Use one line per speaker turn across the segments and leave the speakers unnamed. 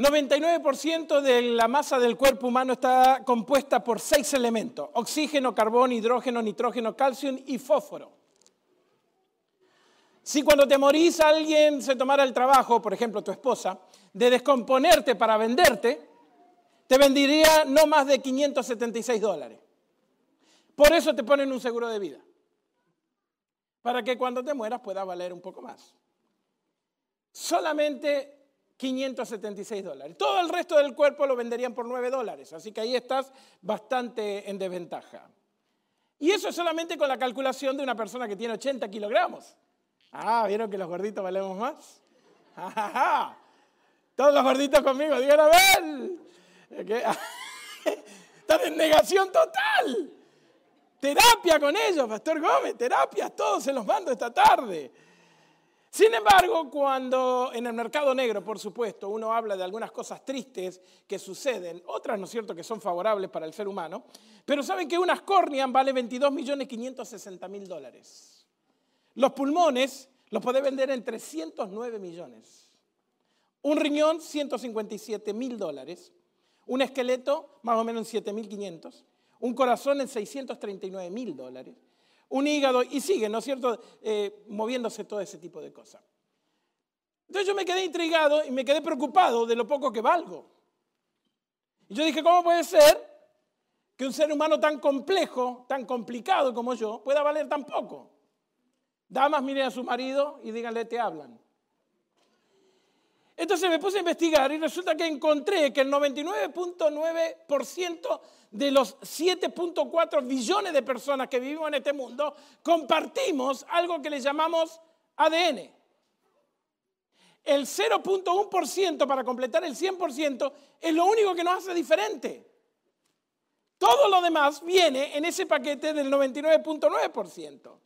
99% de la masa del cuerpo humano está compuesta por seis elementos, oxígeno, carbón, hidrógeno, nitrógeno, calcio y fósforo. Si cuando te morís alguien se tomara el trabajo, por ejemplo tu esposa, de descomponerte para venderte, te vendería no más de 576 dólares. Por eso te ponen un seguro de vida. Para que cuando te mueras pueda valer un poco más. Solamente 576 dólares. Todo el resto del cuerpo lo venderían por 9 dólares. Así que ahí estás bastante en desventaja. Y eso es solamente con la calculación de una persona que tiene 80 kilogramos. Ah, ¿vieron que los gorditos valemos más? Todos los gorditos conmigo, digan a ver. Están en negación total. Terapia con ellos, Pastor Gómez, terapia, todos se los mando esta tarde. Sin embargo, cuando en el mercado negro, por supuesto, uno habla de algunas cosas tristes que suceden, otras, ¿no es cierto?, que son favorables para el ser humano, pero saben que unas córneas vale 22 millones 560 mil dólares. Los pulmones los puede vender en 309 millones. Un riñón, 157 mil dólares. Un esqueleto, más o menos en 7.500. Un corazón en 639 mil dólares. Un hígado, y sigue, ¿no es cierto?, eh, moviéndose todo ese tipo de cosas. Entonces yo me quedé intrigado y me quedé preocupado de lo poco que valgo. Y yo dije, ¿cómo puede ser que un ser humano tan complejo, tan complicado como yo, pueda valer tan poco? Damas, miren a su marido y díganle, te hablan. Entonces me puse a investigar y resulta que encontré que el 99.9% de los 7.4 billones de personas que vivimos en este mundo compartimos algo que le llamamos ADN. El 0.1% para completar el 100% es lo único que nos hace diferente. Todo lo demás viene en ese paquete del 99.9%.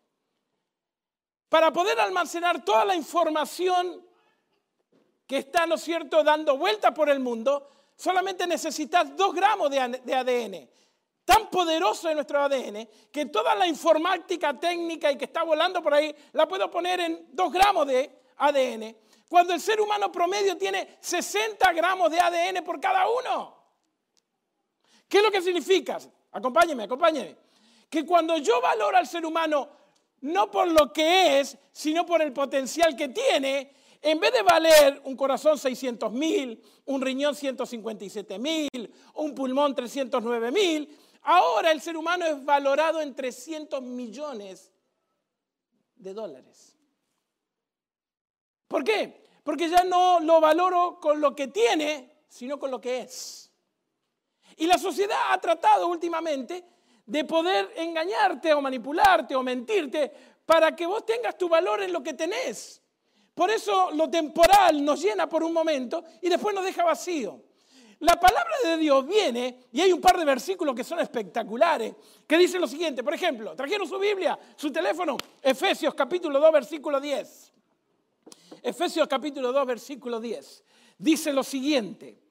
Para poder almacenar toda la información que está, ¿no es cierto?, dando vuelta por el mundo, solamente necesitas dos gramos de ADN. Tan poderoso es nuestro ADN que toda la informática técnica y que está volando por ahí la puedo poner en dos gramos de ADN. Cuando el ser humano promedio tiene 60 gramos de ADN por cada uno. ¿Qué es lo que significa? Acompáñeme, acompáñeme. Que cuando yo valoro al ser humano no por lo que es, sino por el potencial que tiene, en vez de valer un corazón 600 mil, un riñón 157 mil, un pulmón 309 mil, ahora el ser humano es valorado en 300 millones de dólares. ¿Por qué? Porque ya no lo valoro con lo que tiene, sino con lo que es. Y la sociedad ha tratado últimamente de poder engañarte o manipularte o mentirte para que vos tengas tu valor en lo que tenés. Por eso lo temporal nos llena por un momento y después nos deja vacío. La palabra de Dios viene, y hay un par de versículos que son espectaculares, que dicen lo siguiente. Por ejemplo, trajeron su Biblia, su teléfono, Efesios capítulo 2, versículo 10. Efesios capítulo 2, versículo 10. Dice lo siguiente.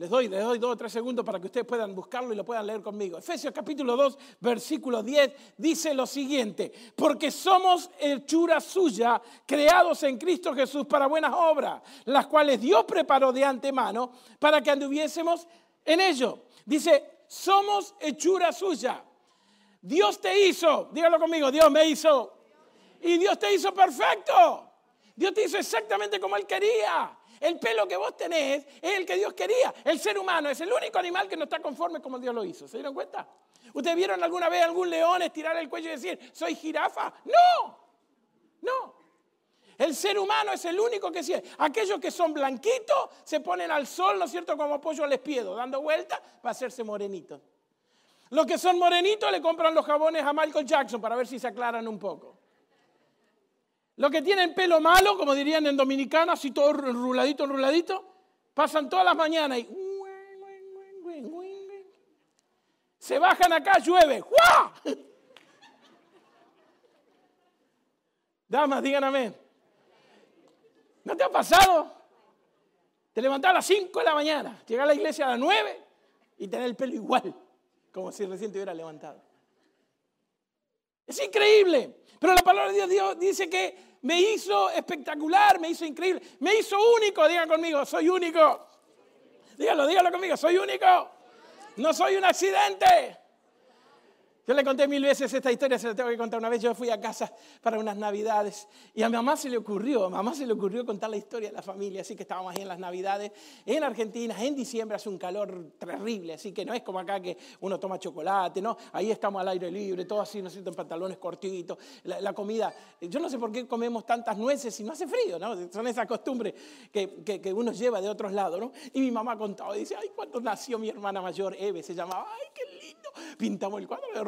Les doy, les doy dos o tres segundos para que ustedes puedan buscarlo y lo puedan leer conmigo. Efesios capítulo 2, versículo 10 dice lo siguiente, porque somos hechura suya, creados en Cristo Jesús para buenas obras, las cuales Dios preparó de antemano para que anduviésemos en ello. Dice, somos hechura suya. Dios te hizo, dígalo conmigo, Dios me hizo. Y Dios te hizo perfecto. Dios te hizo exactamente como Él quería. El pelo que vos tenés es el que Dios quería. El ser humano es el único animal que no está conforme como Dios lo hizo. ¿Se dieron cuenta? ¿Ustedes vieron alguna vez algún león estirar el cuello y decir, soy jirafa? No, no. El ser humano es el único que sí. Aquellos que son blanquitos se ponen al sol, ¿no es cierto?, como pollo al espiedo, dando vueltas para hacerse morenitos. Los que son morenitos le compran los jabones a Michael Jackson para ver si se aclaran un poco. Los que tienen pelo malo, como dirían en Dominicana, así todo ruladito, ruladito, pasan todas las mañanas y... Se bajan acá, llueve. Damas, digan amén. ¿No te ha pasado? Te levantás a las 5 de la mañana, llegar a la iglesia a las 9 y tener el pelo igual, como si recién te hubiera levantado. Es increíble. Pero la palabra de Dios dice que me hizo espectacular, me hizo increíble, me hizo único. Digan conmigo, soy único. Díganlo, díganlo conmigo, soy único. No soy un accidente. Yo le conté mil veces esta historia, se la tengo que contar una vez. Yo fui a casa para unas navidades y a mi mamá se le ocurrió, a mamá se le ocurrió contar la historia de la familia, así que estábamos ahí en las navidades en Argentina, en diciembre hace un calor terrible, así que no es como acá que uno toma chocolate, ¿no? Ahí estamos al aire libre, todo así, ¿no siento en pantalones cortitos, la, comida, yo no sé por qué comemos tantas nueces si no hace frío, ¿no? Son esas costumbres que, que, uno lleva de otros lados, ¿no? Y mi mamá contaba, dice, ay, cuando nació mi hermana mayor, Eve, se llamaba, ay, qué lindo, pintamos el cuadro de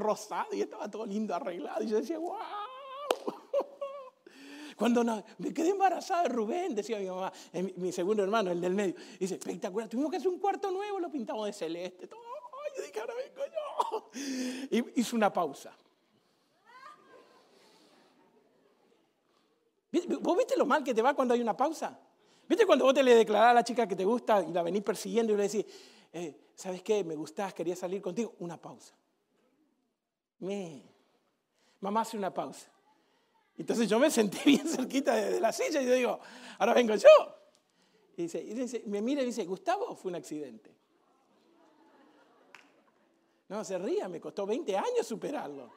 y estaba todo lindo, arreglado. Y yo decía, wow. Cuando me quedé embarazada de Rubén, decía mi mamá, mi, segundo hermano, el del medio, dice, espectacular, tuvimos que hacer un cuarto nuevo, lo pintamos de celeste, todo. yo dije, ahora vengo yo. Y hizo una pausa. ¿Vos viste lo mal que te va cuando hay una pausa? ¿Viste cuando vos te le declarás a la chica que te gusta y la venís persiguiendo y le decís, eh, ¿sabes qué? Me gustás, quería salir contigo. Una pausa. Mamá hace una pausa. Entonces yo me senté bien cerquita de, la silla y yo digo, ahora vengo yo. Y, dice, me mira y dice, Gustavo, fue un accidente. No, se ría, me costó 20 años superarlo.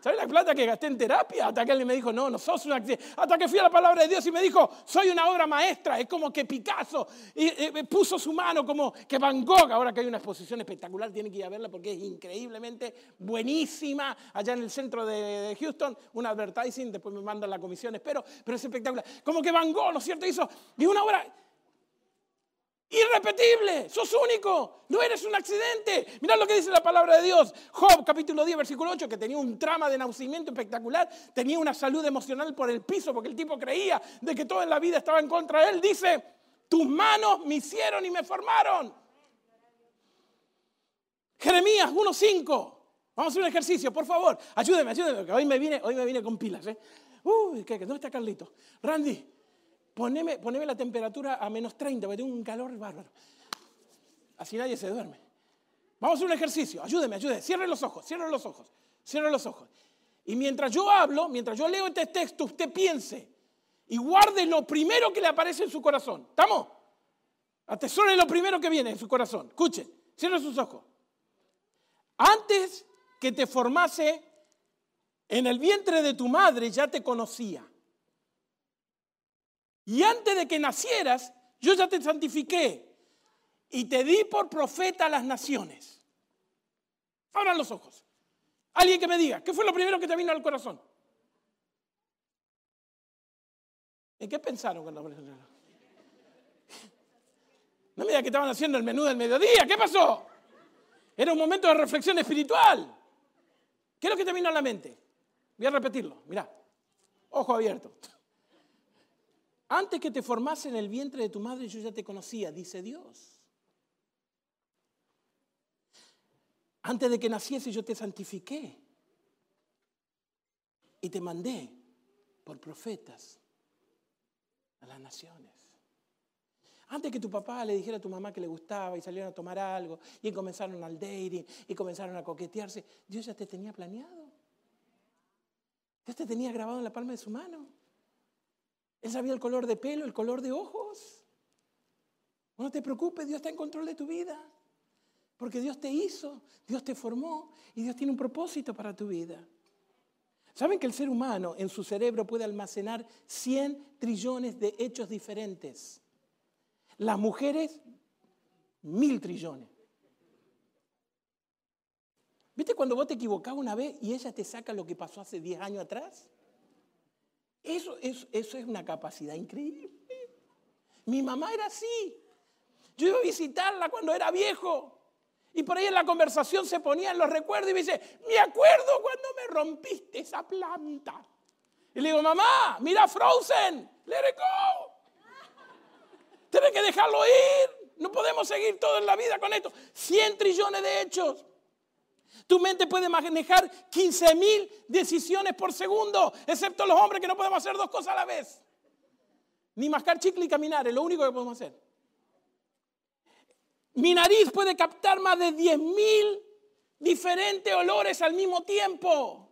¿Sabes la plata que gasté en terapia? Hasta que él me dijo, no, no sos un accidente. Hasta que fui a la palabra de Dios y me dijo, soy una obra maestra. Es como que Picasso y, puso su mano como que Van Gogh. Ahora que hay una exposición espectacular, tiene que ir a verla porque es increíblemente buenísima. Allá en el centro de, Houston, un advertising, después me mandan la comisión, espero, pero es espectacular. Como que Van Gogh, ¿no es cierto? Hizo y una obra Irrepetible, sos único, no eres un accidente. Mirá lo que dice la palabra de Dios. Job, capítulo 10, versículo 8, que tenía un trama de nacimiento espectacular, tenía una salud emocional por el piso, porque el tipo creía de que todo en la vida estaba en contra de él. Dice, tus manos me hicieron y me formaron. Jeremías 1.5. Vamos a hacer un ejercicio, por favor. Ayúdeme, ayúdeme, que hoy me vine, hoy me vine con pilas. ¿eh? Uy, ¿dónde está Carlito? Randy, poneme, la temperatura a menos 30, porque tengo un calor bárbaro. Así nadie se duerme. Vamos a hacer un ejercicio. Ayúdeme, ayúdeme. Cierre los ojos, cierre los ojos, cierre los ojos. Y mientras yo hablo, mientras yo leo este texto, usted piense y guarde lo primero que le aparece en su corazón. ¿Estamos? Atesore lo primero que viene en su corazón. Escuchen, cierre sus ojos. Antes que te formase en el vientre de tu madre, ya te conocía. Y antes de que nacieras, yo ya te santifiqué y te di por profeta a las naciones. Abran los ojos. Alguien que me diga, ¿qué fue lo primero que te vino al corazón? ¿En qué pensaron cuando No me diga que estaban haciendo el menú del mediodía. ¿Qué pasó? Era un momento de reflexión espiritual. ¿Qué es lo que te vino a la mente? Voy a repetirlo. Mira, ojo abierto. Antes que te formase en el vientre de tu madre, yo ya te conocía, dice Dios. Antes de que naciese, yo te santifiqué y te mandé por profetas a las naciones. Antes que tu papá le dijera a tu mamá que le gustaba y salieron a tomar algo y comenzaron al dating y comenzaron a coquetearse, Dios ya te tenía planeado. Dios te tenía grabado en la palma de su mano. Él sabía el color de pelo, el color de ojos. No te preocupes, Dios está en control de tu vida. Porque Dios te hizo, Dios te formó y Dios tiene un propósito para tu vida. ¿Saben que el ser humano en su cerebro puede almacenar 100 trillones de hechos diferentes? Las mujeres, mil trillones. ¿Viste cuando vos te equivocabas una vez y ella te saca lo que pasó hace 10 años atrás? Eso, eso, es una capacidad increíble. Mi mamá era así. Yo iba a visitarla cuando era viejo. Y por ahí en la conversación se ponían los recuerdos y me dice, me acuerdo cuando me rompiste esa planta. Y le digo, mamá, mira Frozen, let it go. Tienes que dejarlo ir. No podemos seguir todo en la vida con esto. 100 trillones de hechos. Tu mente puede manejar 15 mil decisiones por segundo, excepto los hombres que no podemos hacer dos cosas a la vez. Ni mascar chicle y caminar, es lo único que podemos hacer. Mi nariz puede captar más de 10 mil diferentes olores al mismo tiempo.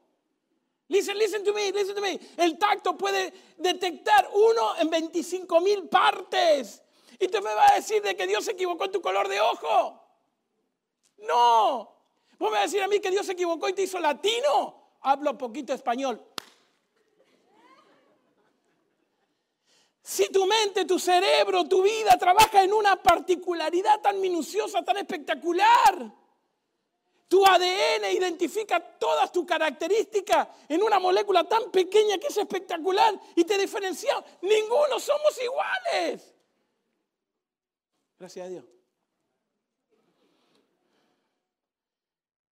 Listen, listen to me, listen to me. El tacto puede detectar uno en 25 mil partes. Y tú me vas a decir de que Dios se equivocó en tu color de ojo. No. Vos me vas a decir a mí que Dios se equivocó y te hizo latino. Hablo poquito español. Si tu mente, tu cerebro, tu vida trabaja en una particularidad tan minuciosa, tan espectacular, tu ADN identifica todas tus características en una molécula tan pequeña que es espectacular y te diferencia. Ninguno somos iguales. Gracias a Dios.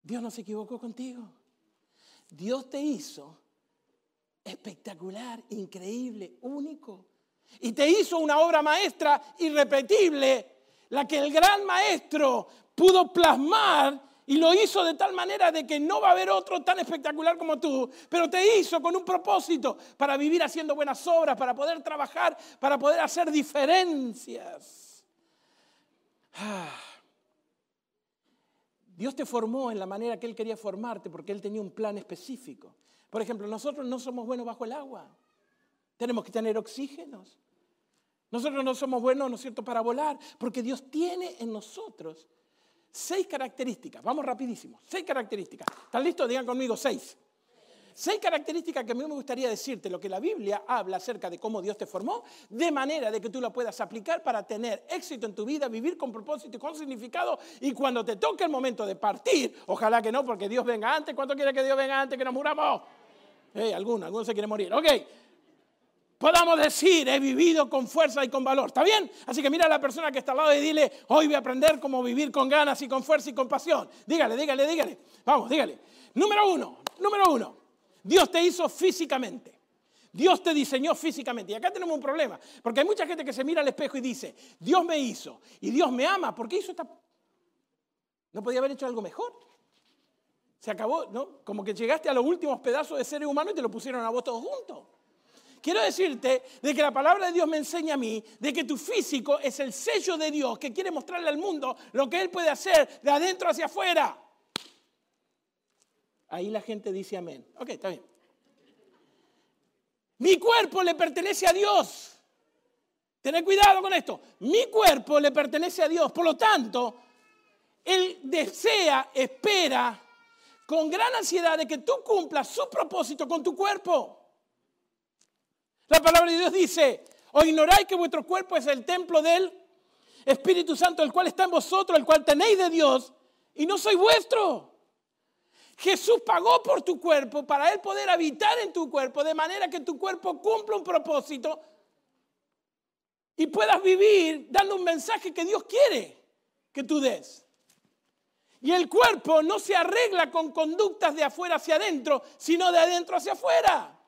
Dios no se equivocó contigo. Dios te hizo espectacular, increíble, único. Y te hizo una obra maestra irrepetible, la que el gran maestro pudo plasmar y lo hizo de tal manera de que no va a haber otro tan espectacular como tú, pero te hizo con un propósito para vivir haciendo buenas obras, para poder trabajar, para poder hacer diferencias. Ah. Dios te formó en la manera que Él quería formarte porque Él tenía un plan específico. Por ejemplo, nosotros no somos buenos bajo el agua. Tenemos que tener oxígenos. Nosotros no somos buenos, ¿no es cierto?, para volar, porque Dios tiene en nosotros Seis características, vamos rapidísimo, seis características. ¿Están listos? Digan conmigo, seis. Seis características que a mí me gustaría decirte, lo que la Biblia habla acerca de cómo Dios te formó, de manera de que tú la puedas aplicar para tener éxito en tu vida, vivir con propósito y con significado, y cuando te toque el momento de partir, ojalá que no, porque Dios venga antes, ¿cuánto quiere que Dios venga antes que nos muramos? Eh, algunos, algunos se quieren morir. Ok, podamos decir, he vivido con fuerza y con valor. ¿Está bien? Así que mira a la persona que está al lado y dile, hoy voy a aprender cómo vivir con ganas y con fuerza y con pasión. Dígale, dígale, dígale. Vamos, dígale. Número uno, número uno. Dios te hizo físicamente. Dios te diseñó físicamente. Y acá tenemos un problema, porque hay mucha gente que se mira al espejo y dice, Dios me hizo y Dios me ama. ¿Por qué hizo esta... ¿No podía haber hecho algo mejor? Se acabó, ¿no? Como que llegaste a los últimos pedazos de seres humanos y te lo pusieron a vos todos juntos. Quiero decirte de que la palabra de Dios me enseña a mí de que tu físico es el sello de Dios que quiere mostrarle al mundo lo que Él puede hacer de adentro hacia afuera. Ahí la gente dice amén. Ok, está bien. Mi cuerpo le pertenece a Dios. Tened cuidado con esto. Mi cuerpo le pertenece a Dios. Por lo tanto, Él desea, espera con gran ansiedad de que tú cumplas su propósito con tu cuerpo. La palabra de Dios dice, o ignoráis que vuestro cuerpo es el templo del Espíritu Santo, el cual está en vosotros, el cual tenéis de Dios, y no soy vuestro. Jesús pagó por tu cuerpo para Él poder habitar en tu cuerpo, de manera que tu cuerpo cumpla un propósito y puedas vivir dando un mensaje que Dios quiere que tú des. Y el cuerpo no se arregla con conductas de afuera hacia adentro, sino de adentro hacia afuera.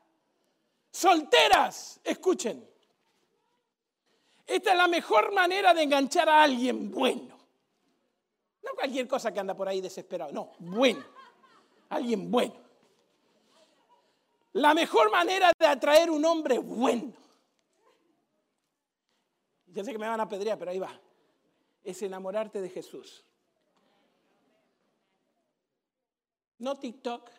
Solteras, escuchen. Esta es la mejor manera de enganchar a alguien bueno. No cualquier cosa que anda por ahí desesperado, no, bueno. Alguien bueno. La mejor manera de atraer un hombre bueno. Ya sé que me van a pedrear, pero ahí va. Es enamorarte de Jesús. No TikTok,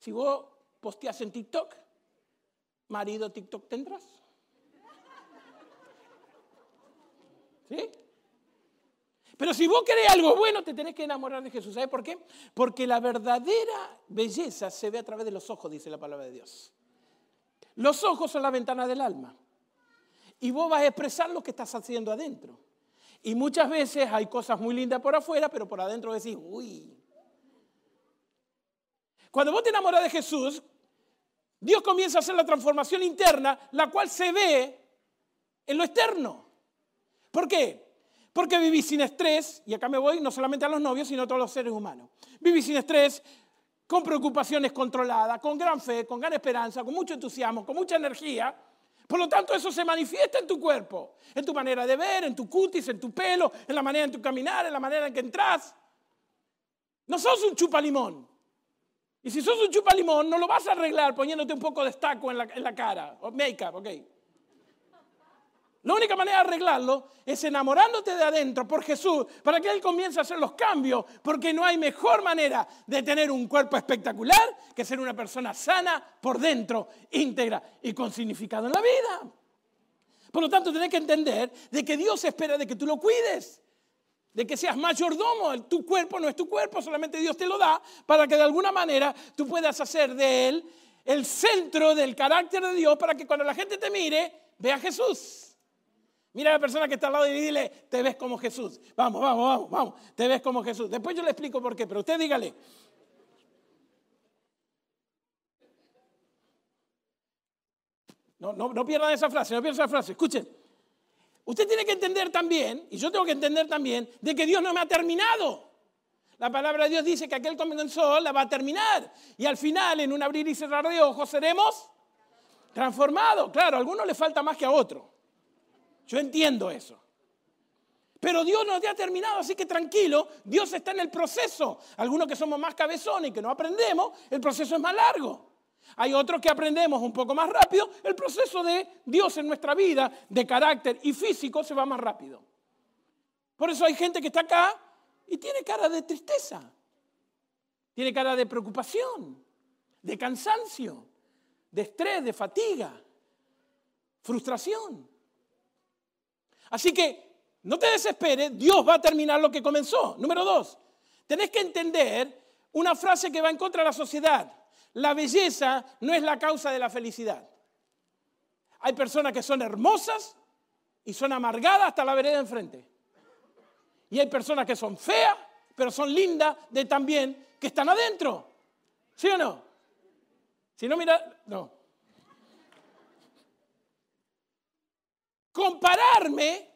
Si vos posteas en TikTok, marido TikTok tendrás. ¿Sí? Pero si vos querés algo bueno, te tenés que enamorar de Jesús. ¿Sabes por qué? Porque la verdadera belleza se ve a través de los ojos, dice la palabra de Dios. Los ojos son la ventana del alma. Y vos vas a expresar lo que estás haciendo adentro. Y muchas veces hay cosas muy lindas por afuera, pero por adentro decís, uy, cuando vos te enamoras de Jesús, Dios comienza a hacer la transformación interna, la cual se ve en lo externo. ¿Por qué? Porque vivís sin estrés, y acá me voy no solamente a los novios, sino a todos los seres humanos. Vivís sin estrés, con preocupaciones controladas, con gran fe, con gran esperanza, con mucho entusiasmo, con mucha energía. Por lo tanto, eso se manifiesta en tu cuerpo, en tu manera de ver, en tu cutis, en tu pelo, en la manera en tu caminar, en la manera en que entras. No sos un chupa limón. Y si sos un chupa limón, no lo vas a arreglar poniéndote un poco de estaco en la, cara, o make-up, ok. La única manera de arreglarlo es enamorándote de adentro por Jesús para que Él comience a hacer los cambios, porque no hay mejor manera de tener un cuerpo espectacular que ser una persona sana por dentro, íntegra y con significado en la vida. Por lo tanto, tenés que entender de que Dios espera de que tú lo cuides, de que seas mayordomo. Tu cuerpo no es tu cuerpo, solamente Dios te lo da para que de alguna manera tú puedas hacer de Él el centro del carácter de Dios para que cuando la gente te mire, vea a Jesús. Mira a la persona que está al lado y dile, te ves como Jesús. Vamos, vamos, vamos, vamos, te ves como Jesús. Después yo le explico por qué, pero usted dígale. No, no, no pierdan esa frase, no pierdan esa frase. Escuchen. Usted tiene que entender también, y yo tengo que entender también, de que Dios no me ha terminado. La palabra de Dios dice que aquel comenzó la va a terminar. Y al final, en un abrir y cerrar de ojos, seremos transformados. Claro, a algunos le falta más que a otros. Yo entiendo eso. Pero Dios no te ha terminado, así que tranquilo, Dios está en el proceso. Algunos que somos más cabezones y que no aprendemos, el proceso es más largo. Hay otros que aprendemos un poco más rápido, el proceso de Dios en nuestra vida, de carácter y físico, se va más rápido. Por eso hay gente que está acá y tiene cara de tristeza, tiene cara de preocupación, de cansancio, de estrés, de fatiga, frustración. Así que no te desesperes, Dios va a terminar lo que comenzó. Número dos, tenés que entender una frase que va en contra de la sociedad. La belleza no es la causa de la felicidad. Hay personas que son hermosas y son amargadas hasta la vereda enfrente. Y hay personas que son feas, pero son lindas de también que están adentro. ¿Sí o no? Si no, mira, no. Compararme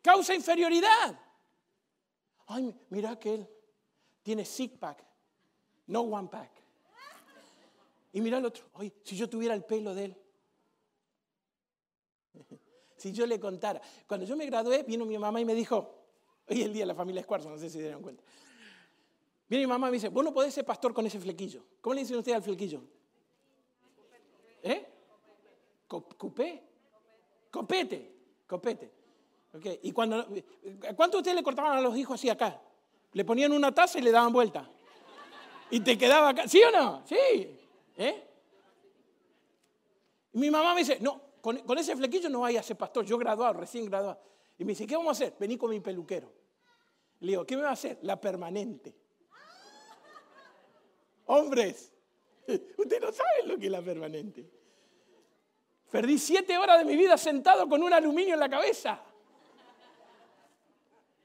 causa inferioridad. Ay, mira que él tiene six pack, no one pack. Y mira el otro, ay, si yo tuviera el pelo de él. si yo le contara. Cuando yo me gradué, vino mi mamá y me dijo, hoy el día de la familia Escuarzo, no sé si se dieron cuenta. Viene mi mamá y me dice, vos no podés ser pastor con ese flequillo. ¿Cómo le dicen ustedes al flequillo? ¿Eh? ¿Cupé? Copete, copete. Y cuando, ¿Cuántos de ustedes le cortaban a los hijos así acá? Le ponían una taza y le daban vuelta. Y te quedaba acá. ¿Sí o no? Sí. ¿Eh? Mi mamá me dice, no, con, ese flequillo no vaya a ser pastor. Yo graduado, recién graduado. Y me dice, ¿qué vamos a hacer? Vení con mi peluquero. Le digo, ¿qué me va a hacer? La permanente. Hombres, ustedes no saben lo que es la permanente. Perdí siete horas de mi vida sentado con un aluminio en la cabeza.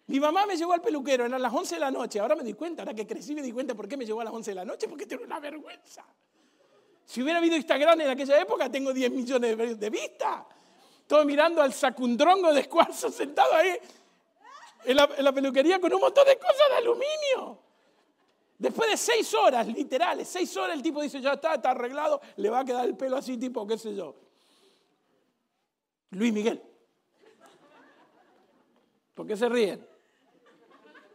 Mi mamá me llevó al peluquero, eran las 11 de la noche. Ahora me di cuenta, ahora que crecí me di cuenta por qué me llevó a las 11 de la noche, porque tengo una vergüenza. Si hubiera habido Instagram en aquella época, tengo 10 millones de vistas. Todo mirando al sacundrongo de escuarzo sentado ahí en la, en la, peluquería con un montón de cosas de aluminio. Después de seis horas, literales, seis horas, el tipo dice, ya está, está arreglado, le va a quedar el pelo así, tipo, qué sé yo. Luis Miguel. ¿Por qué se ríen?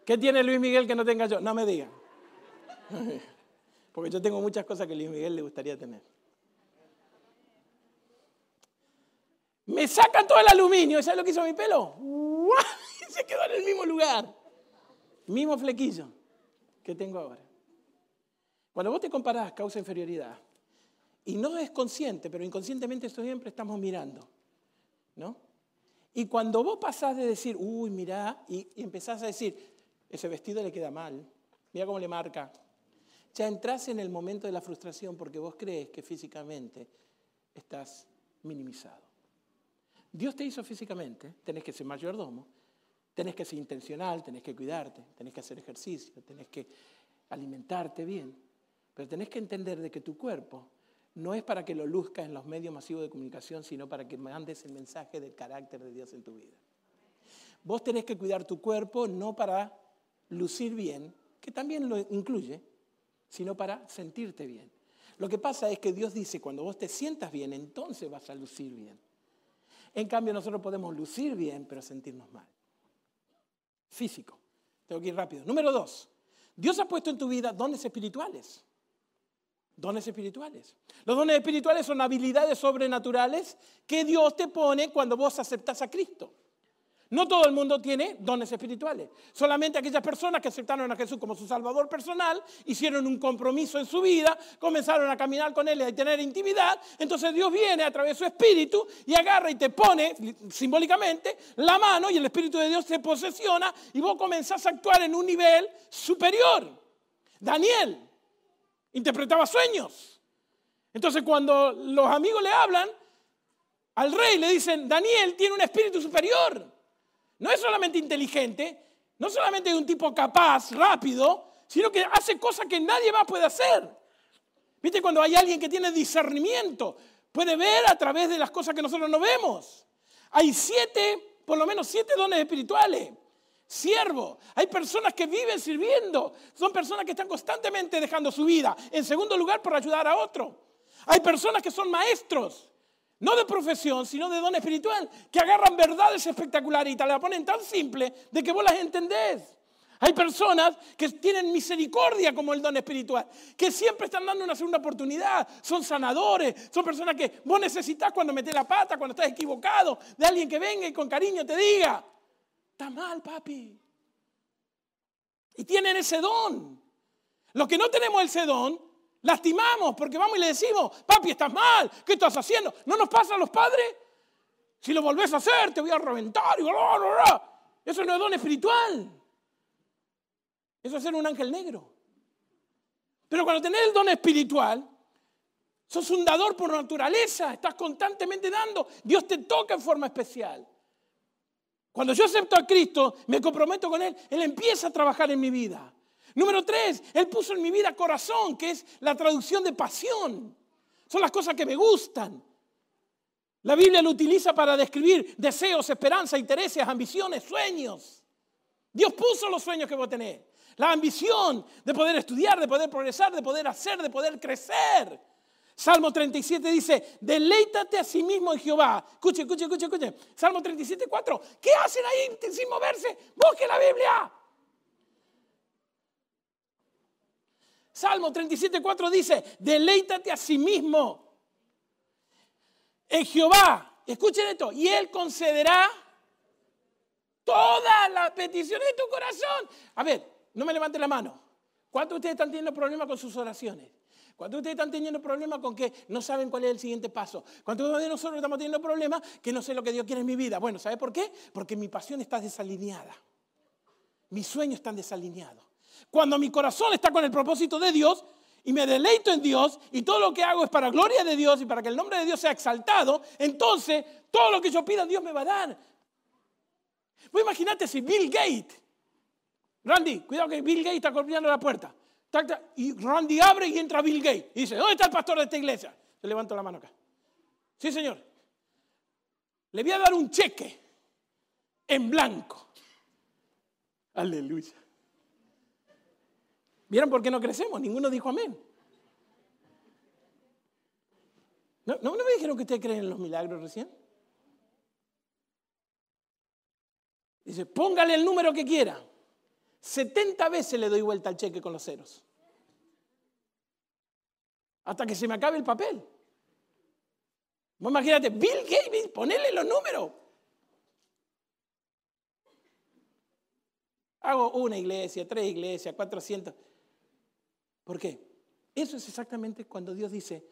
¿Qué tiene Luis Miguel que no tenga yo? No me digan. Porque yo tengo muchas cosas que Luis Miguel le gustaría tener. Me sacan todo el aluminio. ¿Sabes lo que hizo mi pelo? Se quedó en el mismo lugar. Mismo flequillo que tengo ahora. Cuando vos te comparás causa inferioridad, y no es consciente, pero inconscientemente siempre estamos mirando, Y cuando vos pasás de decir, uy, mirá, y, y empezás a decir, ese vestido le queda mal, mira cómo le marca. Ya entras en el momento de la frustración porque vos crees que físicamente estás minimizado. Dios te hizo físicamente, tenés que ser mayordomo, tenés que ser intencional, tenés que cuidarte, tenés que hacer ejercicio, tenés que alimentarte bien, pero tenés que entender de que tu cuerpo no es para que lo luzcas en los medios masivos de comunicación, sino para que mandes el mensaje del carácter de Dios en tu vida. Vos tenés que cuidar tu cuerpo no para lucir bien, que también lo incluye, sino para sentirte bien. Lo que pasa es que Dios dice, cuando vos te sientas bien, entonces vas a lucir bien. En cambio, nosotros podemos lucir bien, pero sentirnos mal. Físico. Tengo que ir rápido. Número dos. Dios ha puesto en tu vida dones espirituales. Dones espirituales. Los dones espirituales son habilidades sobrenaturales que Dios te pone cuando vos aceptas a Cristo. No todo el mundo tiene dones espirituales. Solamente aquellas personas que aceptaron a Jesús como su Salvador personal, hicieron un compromiso en su vida, comenzaron a caminar con Él y a tener intimidad. Entonces Dios viene a través de su Espíritu y agarra y te pone simbólicamente la mano y el Espíritu de Dios te posesiona y vos comenzás a actuar en un nivel superior. Daniel interpretaba sueños. Entonces cuando los amigos le hablan, al rey le dicen, Daniel tiene un espíritu superior. No es solamente inteligente, no solamente es un tipo capaz, rápido, sino que hace cosas que nadie más puede hacer. ¿Viste cuando hay alguien que tiene discernimiento? Puede ver a través de las cosas que nosotros no vemos. Hay siete, por lo menos siete dones espirituales siervo. Hay personas que viven sirviendo. Son personas que están constantemente dejando su vida. En segundo lugar, por ayudar a otro. Hay personas que son maestros. No de profesión, sino de don espiritual. Que agarran verdades espectaculares y te las ponen tan simple de que vos las entendés. Hay personas que tienen misericordia como el don espiritual, que siempre están dando una segunda oportunidad, son sanadores, son personas que vos necesitas cuando metes la pata, cuando estás equivocado, de alguien que venga y con cariño te diga, Está mal, papi. Y tienen ese don. Los que no tenemos ese don, lastimamos porque vamos y le decimos, papi, estás mal, ¿qué estás haciendo? ¿No nos pasa a los padres? Si lo volvés a hacer, te voy a reventar. Y bla, bla, bla. Eso no es don espiritual. Eso es ser un ángel negro. Pero cuando tenés el don espiritual, sos un dador por naturaleza, estás constantemente dando. Dios te toca en forma especial. Cuando yo acepto a Cristo, me comprometo con Él, Él empieza a trabajar en mi vida. Número tres, Él puso en mi vida corazón, que es la traducción de pasión. Son las cosas que me gustan. La Biblia lo utiliza para describir deseos, esperanzas, intereses, ambiciones, sueños. Dios puso los sueños que vos tenés. La ambición de poder estudiar, de poder progresar, de poder hacer, de poder crecer. Salmo 37 dice, deleítate a sí mismo en Jehová. Escuche, escuche, escuche, escuche. Salmo 37, 4. ¿Qué hacen ahí sin moverse? Busque la Biblia. Salmo 37, 4 dice, deleítate a sí mismo en Jehová. Escuchen esto. Y Él concederá todas las peticiones de tu corazón. A ver, no me levante la mano. ¿Cuántos de ustedes están teniendo problemas con sus oraciones? Cuando ustedes están teniendo problemas con que no saben cuál es el siguiente paso. Cuando de nosotros estamos teniendo problemas que no sé lo que Dios quiere en mi vida. Bueno, ¿sabe por qué? Porque mi pasión está desalineada. Mis sueños están desalineados. Cuando mi corazón está con el propósito de Dios y me deleito en Dios y todo lo que hago es para gloria de Dios y para que el nombre de Dios sea exaltado, entonces todo lo que yo pida Dios me va a dar. Pues imagínate si Bill Gates, Randy, cuidado que Bill Gates está golpeando la puerta. Y Randy abre y entra Bill Gates. Y dice, ¿dónde está el pastor de esta iglesia? Se levanta la mano acá. Sí, señor. Le voy a dar un cheque en blanco. Aleluya. ¿Vieron por qué no crecemos? Ninguno dijo amén. ¿No, no, me dijeron que ustedes creen en los milagros recién? Dice, póngale el número que quiera. 70 veces le doy vuelta al cheque con los ceros. Hasta que se me acabe el papel. imagínate, Bill Gates, ponele los números. Hago una iglesia, tres iglesias, cuatrocientos. ¿Por qué? Eso es exactamente cuando Dios dice,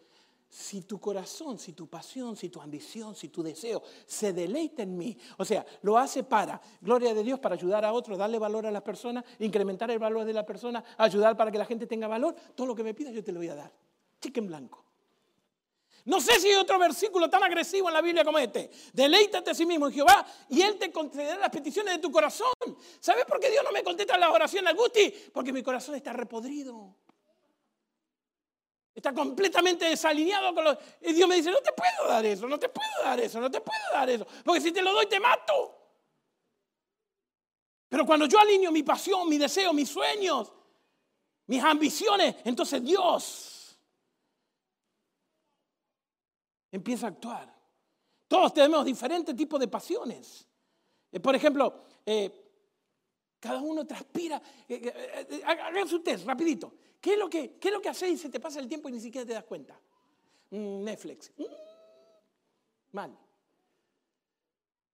si tu corazón, si tu pasión, si tu ambición, si tu deseo se deleita en mí, o sea, lo hace para, gloria de Dios, para ayudar a otros, darle valor a las personas, incrementar el valor de la persona, ayudar para que la gente tenga valor, todo lo que me pidas yo te lo voy a dar. Chique en blanco. No sé si hay otro versículo tan agresivo en la Biblia como este. Deleítate a sí mismo en Jehová y Él te concederá las peticiones de tu corazón. ¿Sabes por qué Dios no me contesta las oraciones, Gusti? Porque mi corazón está repodrido. Está completamente desalineado con los... Y Dios me dice, no te puedo dar eso, no te puedo dar eso, no te puedo dar eso. Porque si te lo doy, te mato. Pero cuando yo alineo mi pasión, mi deseo, mis sueños, mis ambiciones, entonces Dios empieza a actuar. Todos tenemos diferentes tipos de pasiones. Eh, por ejemplo, eh, Cada uno transpira. Eh, eh, eh, hagan su test, rapidito. ¿Qué es, lo que, ¿Qué es lo que hace y se te pasa el tiempo y ni siquiera te das cuenta? Mm, Netflix. Mm, mal.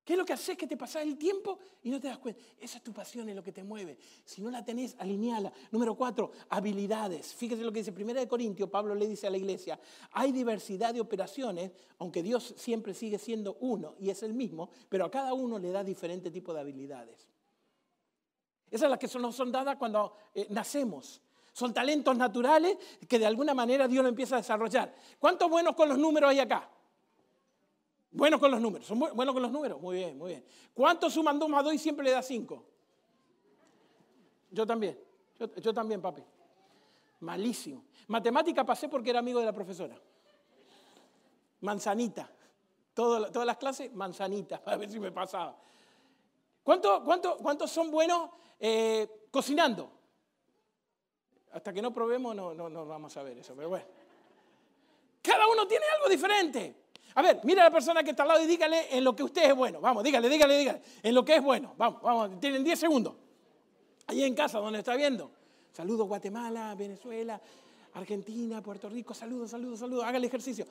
¿Qué es lo que haces que te pasa el tiempo y no te das cuenta? Esa es tu pasión, es lo que te mueve. Si no la tenés, alineala. Número cuatro, habilidades. Fíjese lo que dice 1 de Corintios, Pablo le dice a la iglesia, hay diversidad de operaciones, aunque Dios siempre sigue siendo uno y es el mismo, pero a cada uno le da diferente tipo de habilidades. Esas son las que nos son dadas cuando eh, nacemos. Son talentos naturales que de alguna manera Dios lo empieza a desarrollar. ¿Cuántos buenos con los números hay acá? Buenos con los números. ¿Son buenos con los números? Muy bien, muy bien. ¿Cuántos suman 2 más 2 y siempre le da 5? Yo también. Yo, también, papi. Malísimo. Matemática pasé porque era amigo de la profesora. Manzanita. todas las clases, manzanita, a ver si me pasaba. ¿Cuántos son buenos eh, cocinando? Hasta que no probemos no, no, no vamos a ver eso, pero bueno. Cada uno tiene algo diferente. A ver, mira a la persona que está al lado y dígale en lo que usted es bueno. Vamos, dígale, dígale, dígale. En lo que es bueno. Vamos, vamos, tienen 10 segundos. Ahí en casa, donde está viendo. Saludos Guatemala, Venezuela, Argentina, Puerto Rico. Saludos, saludos, saludos. Haga el ejercicio.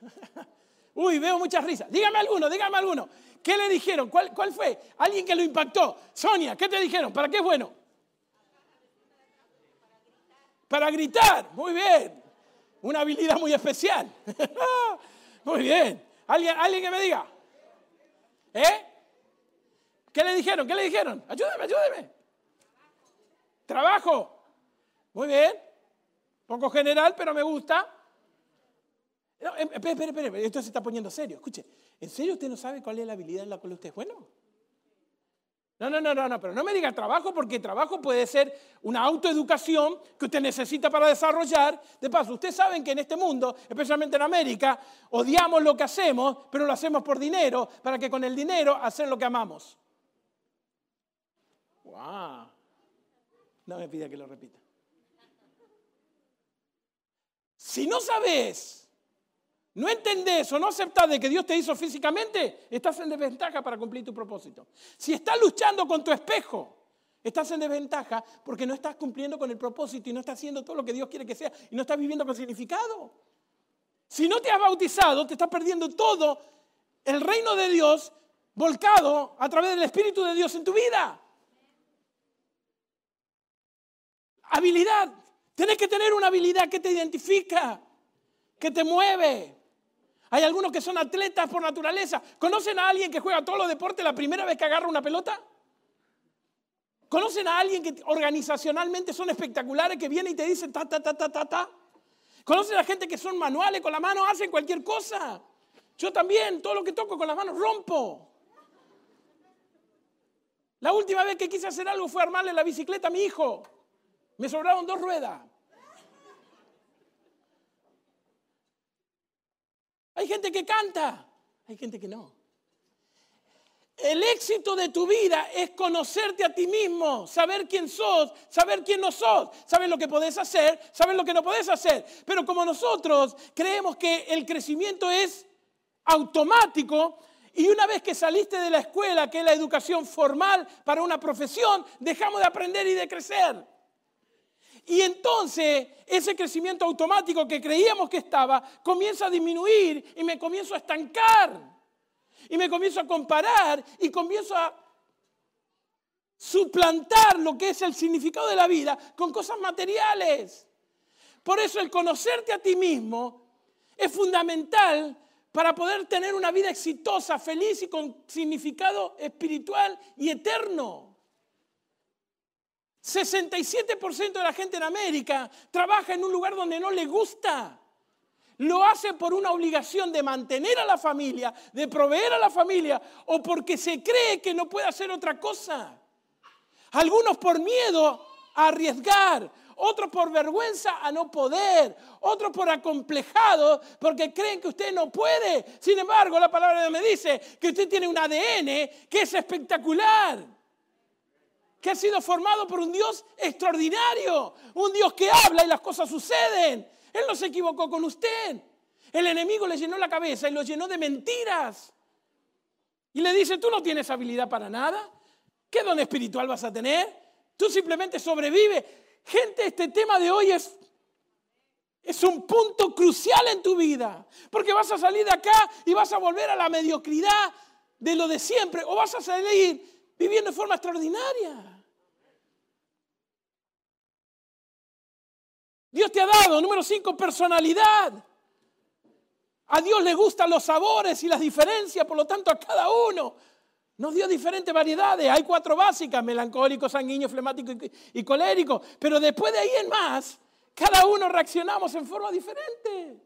Uy, veo muchas risas. Dígame alguno, dígame alguno. ¿Qué le dijeron? ¿Cuál, ¿Cuál fue? Alguien que lo impactó. Sonia, ¿qué te dijeron? ¿Para qué es bueno? Para gritar. Muy bien. Una habilidad muy especial. Muy bien. ¿Alguien, ¿Alguien que me diga? ¿Eh? ¿Qué le dijeron? ¿Qué le dijeron? Ayúdeme, ayúdeme. Trabajo. Muy bien. Poco general, pero me gusta. Em, espere, espere, espere. Esto se está poniendo serio. Escuche, ¿en serio usted no sabe cuál es la habilidad en la cual usted es bueno? No, no, no, no, no, pero no me diga trabajo porque trabajo puede ser una autoeducación que usted necesita para desarrollar. De paso, ustedes saben que en este mundo, especialmente en América, odiamos lo que hacemos, pero lo hacemos por dinero, para que con el dinero hacer lo que amamos. ¡Wow! No me pida que lo repita. Si no sabes no entendés o no aceptás de que Dios te hizo físicamente, estás en desventaja para cumplir tu propósito. Si estás luchando con tu espejo, estás en desventaja porque no estás cumpliendo con el propósito y no estás haciendo todo lo que Dios quiere que sea y no estás viviendo con significado. Si no te has bautizado, te estás perdiendo todo el reino de Dios volcado a través del Espíritu de Dios en tu vida. Habilidad. Tienes que tener una habilidad que te identifica, que te mueve. Hay algunos que son atletas por naturaleza. ¿Conocen a alguien que juega todos los deportes la primera vez que agarra una pelota? ¿Conocen a alguien que organizacionalmente son espectaculares, que viene y te dice ta, ta, ta, ta, ta, ta? ¿Conocen a gente que son manuales, con la mano hacen cualquier cosa? Yo también, todo lo que toco con las manos rompo. La última vez que quise hacer algo fue armarle la bicicleta a mi hijo. Me sobraron dos ruedas. Hay gente que canta, hay gente que no. El éxito de tu vida es conocerte a ti mismo, saber quién sos, saber quién no sos, saber lo que podés hacer, saber lo que no podés hacer. Pero como nosotros creemos que el crecimiento es automático y una vez que saliste de la escuela, que es la educación formal para una profesión, dejamos de aprender y de crecer. Y entonces ese crecimiento automático que creíamos que estaba comienza a disminuir y me comienzo a estancar. Y me comienzo a comparar y comienzo a suplantar lo que es el significado de la vida con cosas materiales. Por eso el conocerte a ti mismo es fundamental para poder tener una vida exitosa, feliz y con significado espiritual y eterno. 67% de la gente en América trabaja en un lugar donde no le gusta. Lo hace por una obligación de mantener a la familia, de proveer a la familia o porque se cree que no puede hacer otra cosa. Algunos por miedo a arriesgar, otros por vergüenza a no poder, otros por acomplejado porque creen que usted no puede. Sin embargo, la palabra de Dios me dice que usted tiene un ADN que es espectacular que ha sido formado por un Dios extraordinario, un Dios que habla y las cosas suceden. Él no se equivocó con usted. El enemigo le llenó la cabeza y lo llenó de mentiras. Y le dice, tú no tienes habilidad para nada. ¿Qué don espiritual vas a tener? Tú simplemente sobrevives. Gente, este tema de hoy es, es un punto crucial en tu vida. Porque vas a salir de acá y vas a volver a la mediocridad de lo de siempre. O vas a salir viviendo de forma extraordinaria. Dios te ha dado, número cinco, personalidad. A Dios le gustan los sabores y las diferencias, por lo tanto a cada uno nos dio diferentes variedades. Hay cuatro básicas, melancólico, sanguíneo, flemático y colérico. Pero después de ahí en más, cada uno reaccionamos en forma diferente.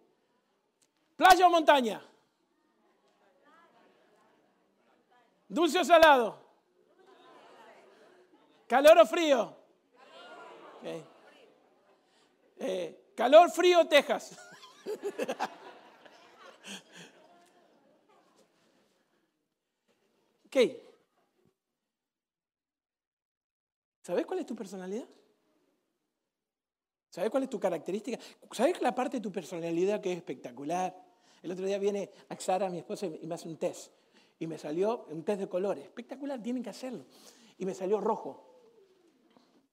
Playa o montaña. Dulce o salado. Calor o frío. Eh, calor, frío, Texas. ok. ¿Sabes cuál es tu personalidad? ¿Sabes cuál es tu característica? ¿Sabes la parte de tu personalidad que es espectacular? El otro día viene Axara, mi esposa, y me hace un test. Y me salió un test de colores. Espectacular, tienen que hacerlo. Y me salió rojo.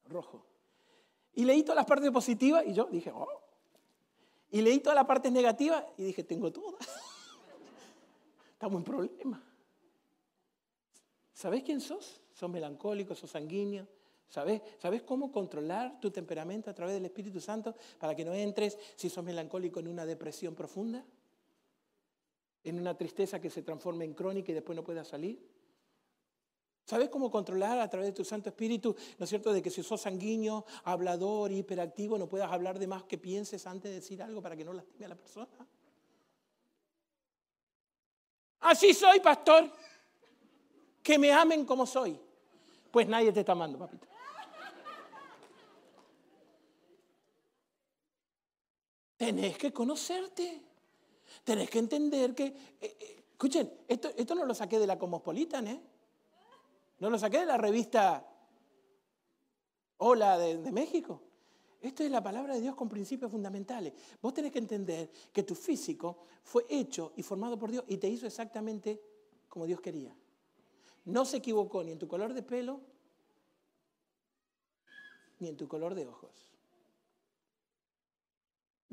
Rojo. Y leí todas las partes positivas y yo dije, oh. Y leí todas las partes negativas y dije, tengo todas. Estamos en problema. ¿Sabes quién sos? ¿Sos melancólico? ¿Sos sanguíneo? ¿Sabes? ¿Sabes cómo controlar tu temperamento a través del Espíritu Santo para que no entres, si sos melancólico, en una depresión profunda? ¿En una tristeza que se transforme en crónica y después no pueda salir? ¿Sabes cómo controlar a través de tu Santo Espíritu, ¿no es cierto?, de que si sos sanguíneo, hablador, hiperactivo, no puedas hablar de más que pienses antes de decir algo para que no lastime a la persona. Así soy, pastor. Que me amen como soy. Pues nadie te está amando, papito. Tenés que conocerte. Tenés que entender que... Eh, eh, escuchen, esto, esto no lo saqué de la Cosmopolitan, ¿eh? No lo saqué de la revista Hola de, México. Esto es la palabra de Dios con principios fundamentales. Vos tenés que entender que tu físico fue hecho y formado por Dios y te hizo exactamente como Dios quería. No se equivocó ni en tu color de pelo, ni en tu color de ojos.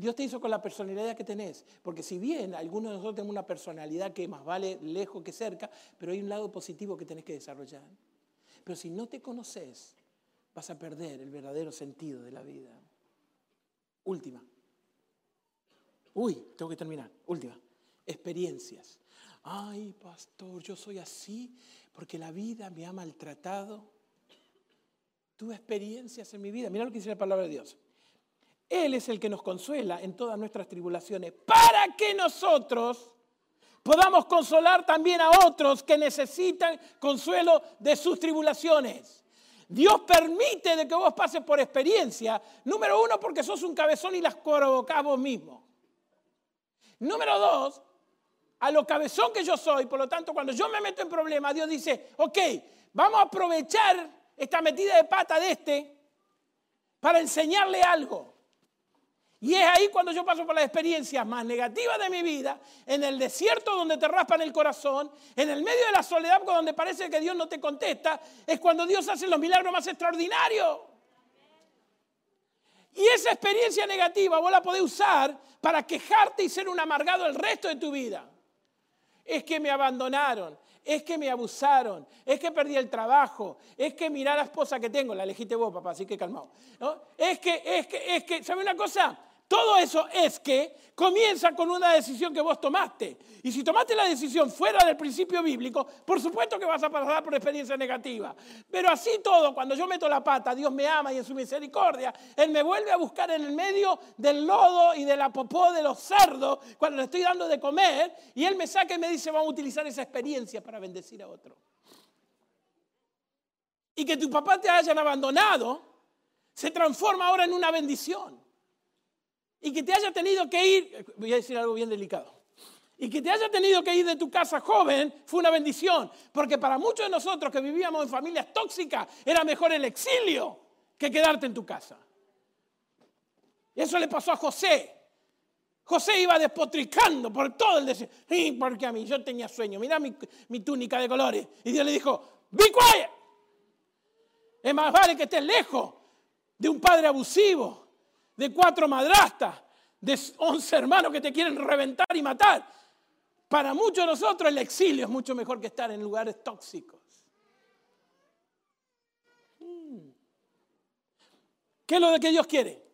Dios te hizo con la personalidad que tenés, porque si bien algunos de nosotros tenemos una personalidad que más vale lejos que cerca, pero hay un lado positivo que tenés que desarrollar. Pero si no te conoces, vas a perder el verdadero sentido de la vida. Última. Uy, tengo que terminar. Última. Experiencias. Ay, pastor, yo soy así porque la vida me ha maltratado. Tuve experiencias en mi vida. Mira lo que dice la palabra de Dios. Él es el que nos consuela en todas nuestras tribulaciones, para que nosotros podamos consolar también a otros que necesitan consuelo de sus tribulaciones. Dios permite de que vos pases por experiencia, número uno, porque sos un cabezón y las provocás vos mismo. Número dos, a lo cabezón que yo soy, por lo tanto, cuando yo me meto en problemas, Dios dice, ok, vamos a aprovechar esta metida de pata de este para enseñarle algo. Y es ahí cuando yo paso por las experiencias más negativas de mi vida, en el desierto donde te raspan el corazón, en el medio de la soledad donde parece que Dios no te contesta, es cuando Dios hace los milagros más extraordinarios. Y esa experiencia negativa vos la podés usar para quejarte y ser un amargado el resto de tu vida. Es que me abandonaron, es que me abusaron, es que perdí el trabajo, es que mirá la esposa que tengo, la elegiste vos, papá, así que calmado. Es que, es que, es que, ¿sabe una cosa? Todo eso es que comienza con una decisión que vos tomaste. Y si tomaste la decisión fuera del principio bíblico, por supuesto que vas a pasar por experiencia negativa. Pero así todo, cuando yo meto la pata, Dios me ama y en su misericordia, Él me vuelve a buscar en el medio del lodo y de la popó de los cerdos, cuando le estoy dando de comer, y Él me saca y me dice, vamos a utilizar esa experiencia para bendecir a otro. Y que tu papá te hayan abandonado, se transforma ahora en una bendición y que te haya tenido que ir, voy a decir algo bien delicado, y que te haya tenido que ir de tu casa joven fue una bendición, porque para muchos de nosotros que vivíamos en familias tóxicas era mejor el exilio que quedarte en tu casa. Eso le pasó a José. José iba despotricando por todo el desierto. Porque a mí yo tenía sueño. Mira mi, mi túnica de colores. Y Dios le dijo, be quiet. Es más vale que estés lejos de un padre abusivo, de cuatro madrastas, de once hermanos que te quieren reventar y matar. Para muchos de nosotros el exilio es mucho mejor que estar en lugares tóxicos. Hmm. ¿Qué es lo que Dios quiere?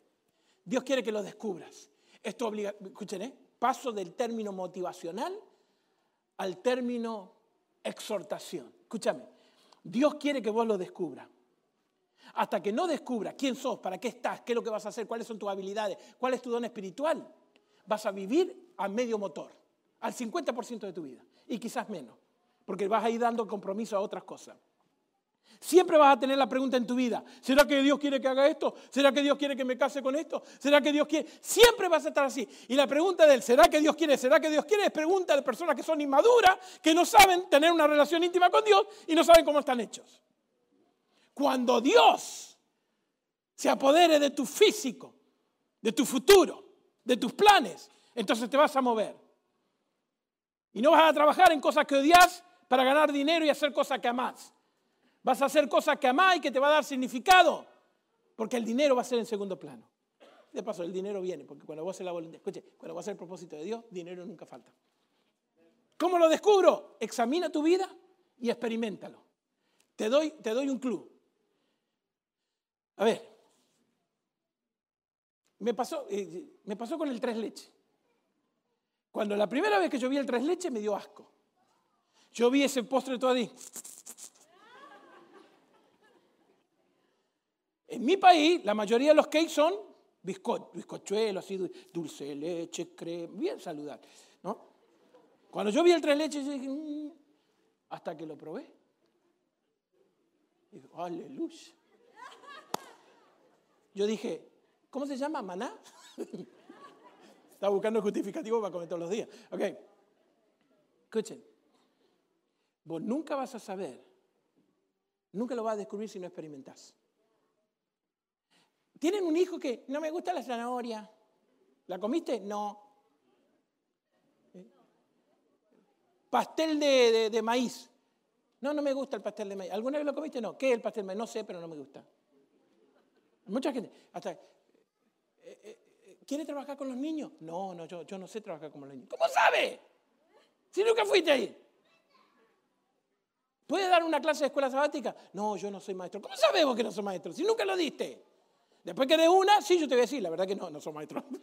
Dios quiere que lo descubras. Esto obliga, escuchen, ¿eh? paso del término motivacional al término exhortación. Escúchame, Dios quiere que vos lo descubras. Hasta que no descubras quién sos, para qué estás, qué es lo que vas a hacer, cuáles son tus habilidades, cuál es tu don espiritual, vas a vivir a medio motor, al 50% de tu vida, y quizás menos, porque vas a ir dando compromiso a otras cosas. Siempre vas a tener la pregunta en tu vida, ¿será que Dios quiere que haga esto? ¿Será que Dios quiere que me case con esto? ¿Será que Dios quiere? Siempre vas a estar así. Y la pregunta del ¿será que Dios quiere? ¿Será que Dios quiere? es pregunta de personas que son inmaduras, que no saben tener una relación íntima con Dios y no saben cómo están hechos. Cuando Dios se apodere de tu físico, de tu futuro, de tus planes, entonces te vas a mover. Y no vas a trabajar en cosas que odias para ganar dinero y hacer cosas que amás. Vas a hacer cosas que amás y que te va a dar significado, porque el dinero va a ser en segundo plano. De paso, el dinero viene, porque cuando vos haces la voluntad, escuche, cuando vos haces el propósito de Dios, dinero nunca falta. ¿Cómo lo descubro? Examina tu vida y experimentalo. Te doy, te doy un club. A ver, me pasó, eh, me pasó con el tres leche. Cuando la primera vez que yo vi el tres leche me dio asco. Yo vi ese postre todo ahí. En mi país, la mayoría de los cakes son bizcochuelos, así, dulce de leche, crema, bien saludable. ¿no? Cuando yo vi el tres leches, dije, mm", hasta que lo probé. Dije, aleluya. Yo dije, ¿cómo se llama? ¿Maná? Estaba buscando justificativo para comer todos los días. Ok. Escuchen. Vos nunca vas a saber, nunca lo vas a descubrir si no experimentás. Tienen un hijo que no me gusta la zanahoria. ¿La comiste? No. Pastel de, maíz. No, no me gusta el pastel de maíz. ¿Alguna vez lo comiste? No. ¿Qué es el pastel de maíz? No sé, pero no me gusta. Mucha gente. Hasta, eh, eh, eh, ¿Quiere trabajar con los niños? No, no, yo, yo no sé trabajar con los niños. ¿Cómo sabe? Si nunca fuiste ahí. ¿Puede dar una clase de escuela sabática? No, yo no soy maestro. ¿Cómo sabemos que no soy maestro? Si nunca lo diste. Después que de una, sí, yo te voy a decir, la verdad que no, no soy maestro.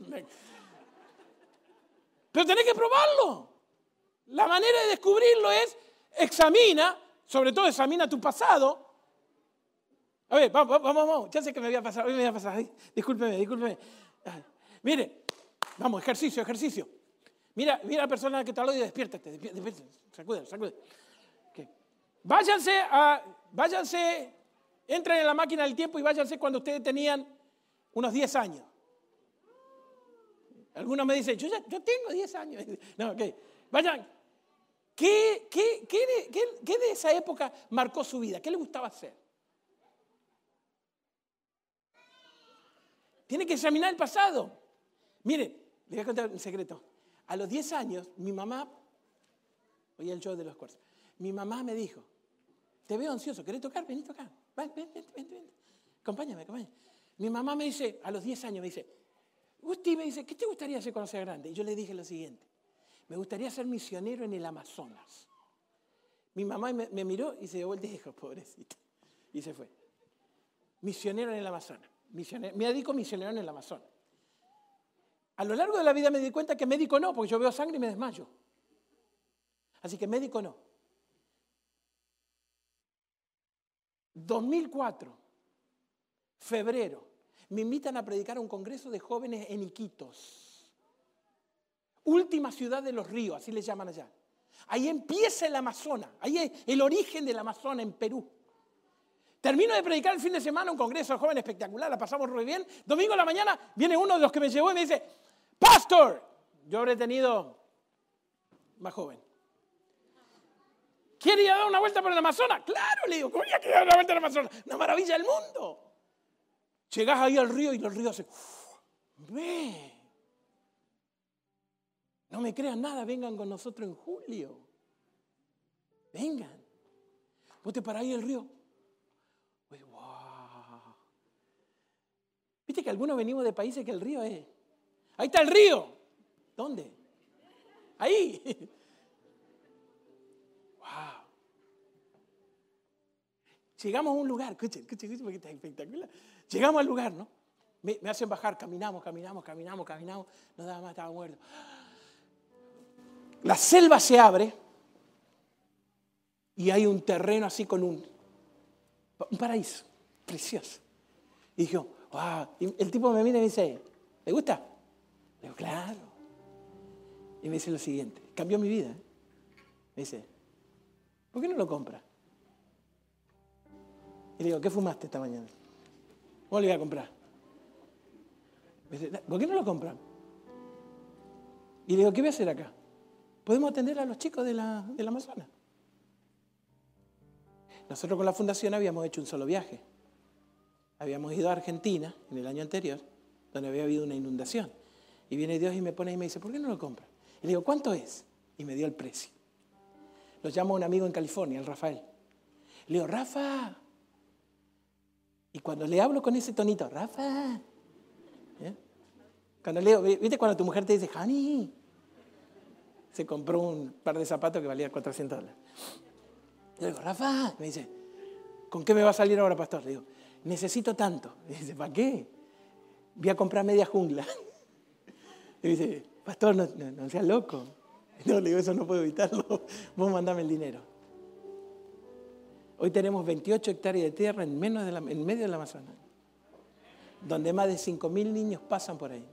Pero tenés que probarlo. La manera de descubrirlo es examina, sobre todo examina tu pasado. A ver, vamos, vamos, vamos. Ya sé que me voy a pasar, hoy me voy a pasar. discúlpeme, discúlpeme. Mire, vamos, ejercicio, ejercicio. Mira, mira a la persona que te habló y despiértate, despiértate, sacude, sacude. Váyanse a, váyanse Entren en la máquina del tiempo y váyanse cuando ustedes tenían unos 10 años. Algunos me dicen, yo, ya, yo tengo 10 años. No, ok. Vayan. ¿Qué, qué, qué, ¿Qué de esa época marcó su vida? ¿Qué le gustaba hacer? Tiene que examinar el pasado. Mire, le voy a contar un secreto. A los 10 años, mi mamá, oye el show de los cuartos, mi mamá me dijo, te veo ansioso, ¿querés tocar? Vení a tocar. Ven, ven, ven, ven, Acompáñame, acompáñame. Mi mamá me dice, a los 10 años, me dice, Gusti, me dice, ¿qué te gustaría hacer cuando sea grande? Y yo le dije lo siguiente, me gustaría ser misionero en el Amazonas. Mi mamá me, miró y se dio y dijo, pobrecito. Y se fue. Misionero en el Amazonas. Misionero, médico misionero en el Amazonas. A lo largo de la vida me di cuenta que médico no, porque yo veo sangre y me desmayo. Así que médico no. 2004, febrero, me invitan a predicar a un congreso de jóvenes en Iquitos. Última ciudad de los ríos, así le llaman allá. Ahí empieza el Amazonas, ahí es el origen del Amazonas en Perú. Termino de predicar el fin de semana un congreso jóvenes espectacular, la pasamos muy bien. Domingo en la mañana viene uno de los que me llevó y me dice, Pastor, yo habré tenido más joven. ¿Quiere ir a dar una vuelta por el Amazonas? Claro, le digo, ¿cómo ya quiere dar una vuelta por el Amazonas? Una maravilla del mundo. Llegás ahí al río y los ríos hacen, ve. No me crean nada, vengan con nosotros en julio. Vengan. Vos te parás ahí el río. wow. Que algunos venimos de países que el río es. Ahí está el río. ¿Dónde? Ahí. Wow. Llegamos a un lugar, escuchen, escuchen, escuchen, porque está espectacular. Llegamos al lugar, ¿no? Me, me hacen bajar, caminamos, caminamos, caminamos, caminamos. No daba más, estaba muerto. La selva se abre y hay un terreno así con un, un paraíso precioso. Y dijo, Y el tipo me mira y me dice, ¿le gusta? Le digo, claro. Y me dice lo siguiente, cambió mi vida. Me dice, ¿por qué no lo compra? Y le digo, ¿qué fumaste esta mañana? ¿Cómo le voy a comprar? Me dice, ¿por qué no lo compran? Y le digo, ¿qué voy a hacer acá? Podemos atender a los chicos de la, de la Amazonas. Nosotros con la fundación habíamos hecho un solo viaje. Habíamos ido a Argentina en el año anterior, donde había habido una inundación. Y viene Dios y me pone y me dice, ¿por qué no lo compra? Y le digo, ¿cuánto es? Y me dio el precio. Lo llamo a un amigo en California, el Rafael. Le digo, Rafa. Y cuando le hablo con ese tonito, Rafa. ¿eh? Cuando le digo, ¿viste cuando tu mujer te dice, honey? Se compró un par de zapatos que valía 400 dólares. Le digo, Rafa. Me dice, ¿con qué me va a salir ahora, pastor? Le digo, necesito tanto. Y dice, ¿para qué? Voy a comprar media jungla. Y dice, pastor, no, seas loco. No, le digo, eso no puedo evitarlo. Vos mandame el dinero. Hoy tenemos 28 hectáreas de tierra en, menos de la, en medio de la Amazonas, donde más de 5.000 niños pasan por ahí.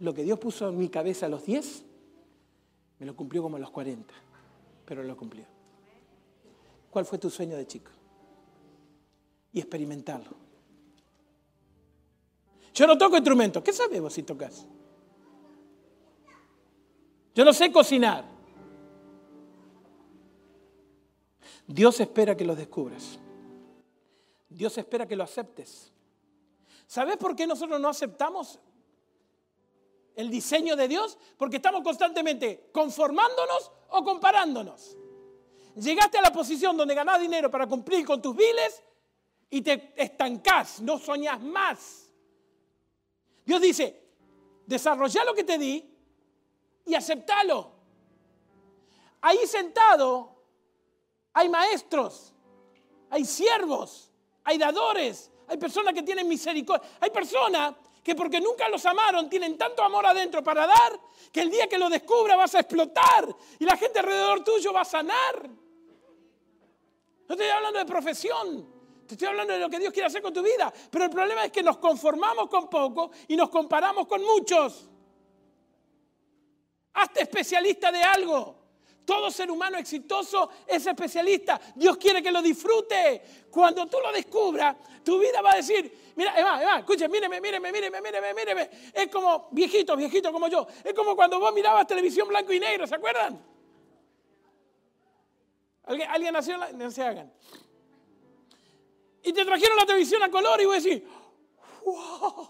Lo que Dios puso en mi cabeza a los 10, me lo cumplió como a los 40, pero lo cumplió. ¿Cuál fue tu sueño de chico? Y experimentarlo. Yo no toco instrumentos. ¿Qué sabes vos si tocas? Yo no sé cocinar. Dios espera que los descubras. Dios espera que lo aceptes. ¿Sabes por qué nosotros no aceptamos el diseño de Dios? Porque estamos constantemente conformándonos o comparándonos. Llegaste a la posición donde ganás dinero para cumplir con tus biles y te estancás, no soñás más. Dios dice, desarrolla lo que te di y aceptalo. Ahí sentado hay maestros, hay siervos, hay dadores, hay personas que tienen misericordia, hay personas que porque nunca los amaron tienen tanto amor adentro para dar que el día que lo descubra vas a explotar y la gente alrededor tuyo va a sanar. No estoy hablando de profesión, te estoy hablando de lo que Dios quiere hacer con tu vida. Pero el problema es que nos conformamos con poco y nos comparamos con muchos. Hazte especialista de algo. Todo ser humano exitoso es especialista. Dios quiere que lo disfrute. Cuando tú lo descubras, tu vida va a decir, mira, Eva, Eva, escuche, míreme, míreme, míreme, míreme, míreme. Es como viejito, viejito como yo. Es como cuando vos mirabas televisión blanco y negro, ¿se acuerdan? ¿Alguien, ¿alguien nació? No se hagan y te trajeron la televisión a color y voy a decir, wow.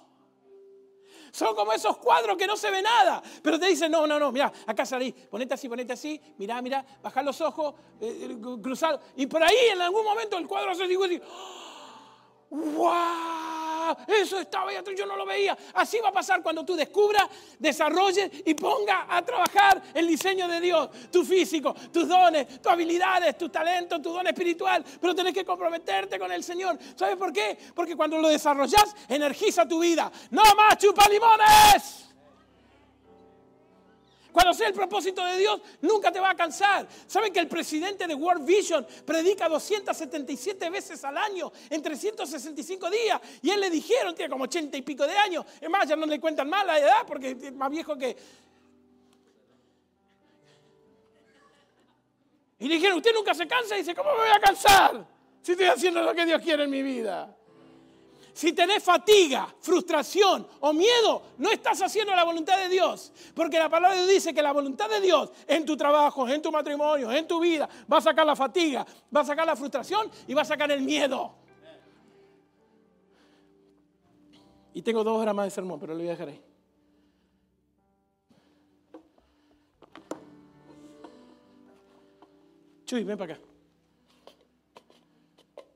Son como esos cuadros que no se ve nada. Pero te dicen, no, no, no, mira, acá salí, ponete así, ponete así, mira, mira, baja los ojos, eh, eh. Y por ahí en algún momento el cuadro se digo, wow eso estaba ahí atrás, yo no lo veía. Así va a pasar cuando tú descubras, desarrolles y ponga a trabajar el diseño de Dios, tu físico, tus dones, tus habilidades, tu talento, tu don espiritual. Pero tenés que comprometerte con el Señor. ¿Sabes por qué? Porque cuando lo desarrollas, energiza tu vida. No más chupalimones. Cuando sea el propósito de Dios, nunca te va a cansar. ¿Saben que el presidente de World Vision predica 277 veces al año en 365 días? Y él le dijeron, tiene como 80 y pico de años. Es más, ya no le cuentan mal la edad porque es más viejo que... Y le dijeron, usted nunca se cansa. Y dice, ¿cómo me voy a cansar si estoy haciendo lo que Dios quiere en mi vida? Si tenés fatiga, frustración o miedo, no estás haciendo la voluntad de Dios. Porque la palabra de Dios dice que la voluntad de Dios en tu trabajo, en tu matrimonio, en tu vida, va a sacar la fatiga, va a sacar la frustración y va a sacar el miedo. Y tengo dos horas más de sermón, pero lo voy a dejar ahí. Chuy, ven para acá.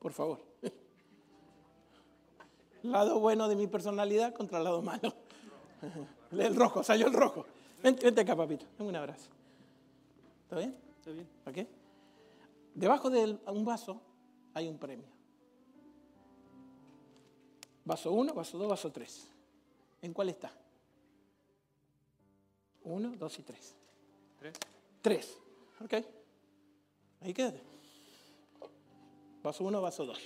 Por favor. Lado bueno de mi personalidad contra el lado malo. El rojo, salió el rojo. Vente, vente acá, papito. Dame un abrazo. ¿Está bien?
Está bien.
¿Ok? Debajo de un vaso hay un premio. Vaso 1, vaso 2, vaso 3. ¿En cuál está? 1, 2 y 3.
Tres.
3. ¿Ok? Ahí quédate. Vaso 1, vaso 2.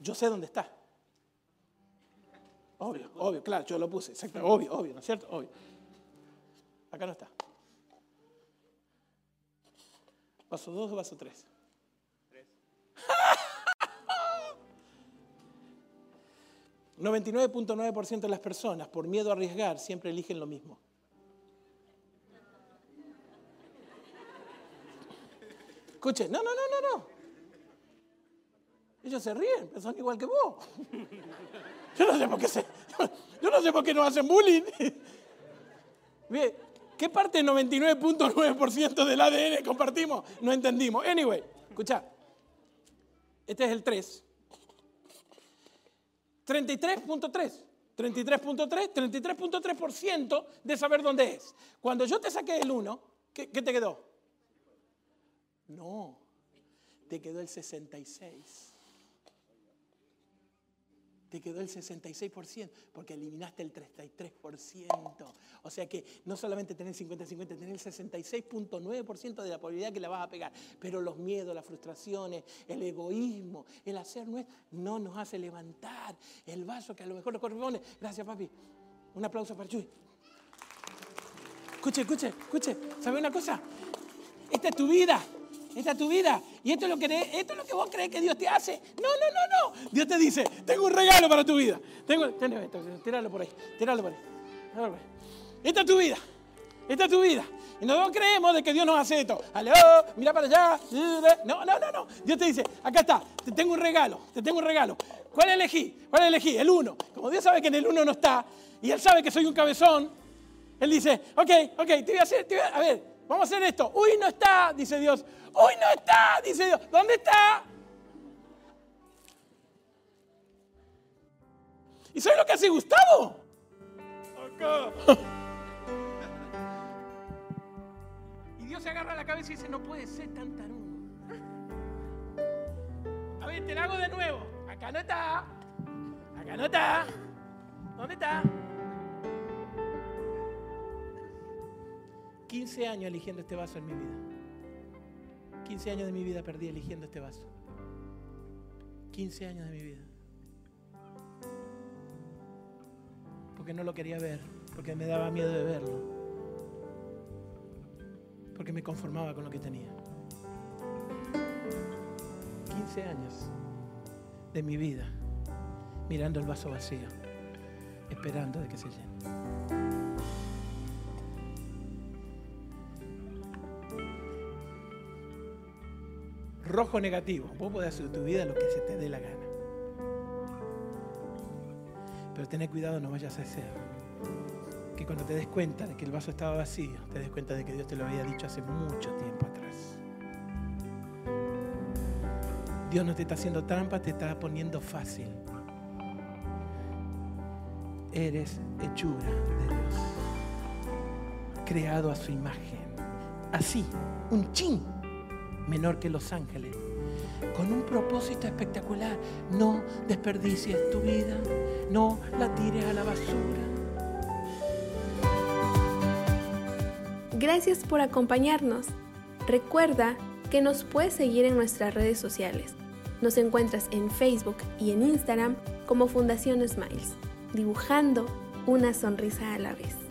Yo sé dónde está. Obvio, obvio, claro, yo lo puse, exacto, obvio, obvio, ¿no es cierto? Obvio. Acá no está. Vaso 2 o vaso 3.
Tres.
99.9% de las personas, por miedo a arriesgar, siempre eligen lo mismo. Escuche, no, no, no, no, no. Ellos se ríen, pero son igual que vos. Yo no sé por qué se, yo no sé por qué nos hacen bullying. ¿qué parte del 99.9% del ADN compartimos? No entendimos. Anyway, escucha. Este es el 3. 33.3. 33.3, 33.3% de saber dónde es. Cuando yo te saqué el 1, ¿qué, ¿qué te quedó? No, te quedó el 66 te quedó el 66%, porque eliminaste el 33%. O sea que no solamente tener 50-50, tener el 66.9% de la probabilidad que la vas a pegar. Pero los miedos, las frustraciones, el egoísmo, el hacer no nos hace levantar el vaso que a lo mejor nos corresponde. Gracias, papi. Un aplauso para Chuy. Escuche, escuche, escuche. ¿Sabe una cosa? Esta es tu vida. Esta es tu vida. Y esto es, lo que, esto es lo que vos crees que Dios te hace. No, no, no, no. Dios te dice, tengo un regalo para tu vida. Tengo, tíralo por ahí, tíralo por ahí. Esta es tu vida. Esta es tu vida. Y no creemos de que Dios nos hace esto. Aló, mira para allá. No, no, no, no. Dios te dice, acá está, te tengo un regalo, te tengo un regalo. ¿Cuál elegí? ¿Cuál elegí? El uno. Como Dios sabe que en el uno no está, y Él sabe que soy un cabezón, Él dice, ok, ok, te voy a hacer, a ver, vamos a hacer esto. Uy, no está, dice Dios. Hoy no está, dice Dios. ¿Dónde está? ¿Y sabes lo que hace Gustavo? Acá. Y Dios se agarra la cabeza y dice, no puede ser tan tarugo. A ver, te la hago de nuevo. Acá no está. Acá no está. ¿Dónde está? 15 años eligiendo este vaso en mi vida. 15 años de mi vida perdí eligiendo este vaso. 15 años de mi vida. Porque no lo quería ver, porque me daba miedo de verlo. Porque me conformaba con lo que tenía. 15 años de mi vida mirando el vaso vacío, esperando de que se llene. Rojo negativo. Vos podés hacer tu vida lo que se te dé la gana. Pero ten cuidado, no vayas a hacer. Que cuando te des cuenta de que el vaso estaba vacío, te des cuenta de que Dios te lo había dicho hace mucho tiempo atrás. Dios no te está haciendo trampa, te está poniendo fácil. Eres hechura de Dios, creado a su imagen. Así, un chin menor que los ángeles, con un propósito espectacular. No desperdicies tu vida, no la tires a la basura.
Gracias por acompañarnos. Recuerda que nos puedes seguir en nuestras redes sociales. Nos encuentras en Facebook y en Instagram como Fundación Smiles, dibujando una sonrisa a la vez.